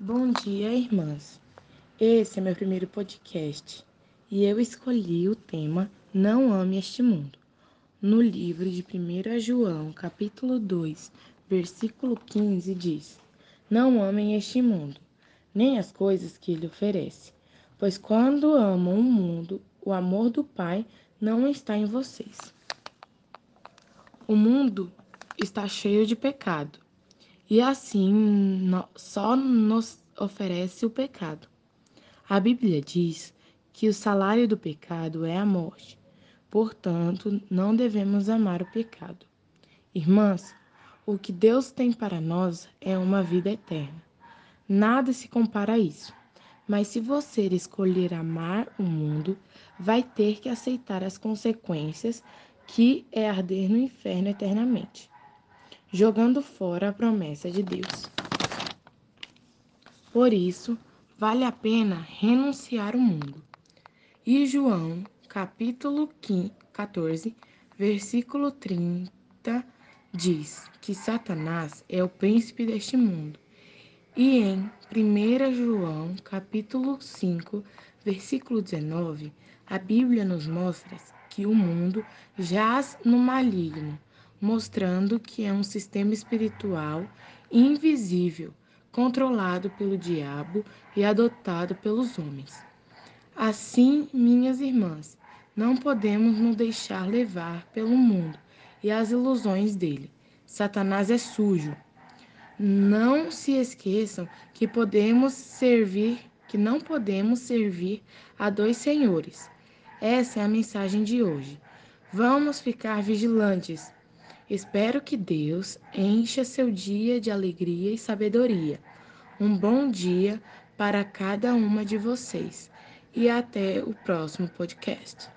Bom dia, irmãs. Esse é meu primeiro podcast e eu escolhi o tema Não Ame Este Mundo. No livro de 1 João, capítulo 2, versículo 15, diz: Não amem este mundo, nem as coisas que ele oferece, pois quando amam o mundo, o amor do Pai não está em vocês. O mundo está cheio de pecado e assim no, só nos oferece o pecado. A Bíblia diz que o salário do pecado é a morte, portanto, não devemos amar o pecado. Irmãs, o que Deus tem para nós é uma vida eterna. Nada se compara a isso. Mas se você escolher amar o mundo, vai ter que aceitar as consequências que é arder no inferno eternamente jogando fora a promessa de Deus. Por isso, vale a pena renunciar ao mundo. E João, capítulo 14, versículo 30, diz que Satanás é o príncipe deste mundo. E em 1 João, capítulo 5, versículo 19, a Bíblia nos mostra que o mundo jaz no maligno mostrando que é um sistema espiritual invisível, controlado pelo diabo e adotado pelos homens. Assim, minhas irmãs, não podemos nos deixar levar pelo mundo e as ilusões dele. Satanás é sujo. Não se esqueçam que podemos servir, que não podemos servir a dois senhores. Essa é a mensagem de hoje. Vamos ficar vigilantes Espero que Deus encha seu dia de alegria e sabedoria. Um bom dia para cada uma de vocês e até o próximo podcast.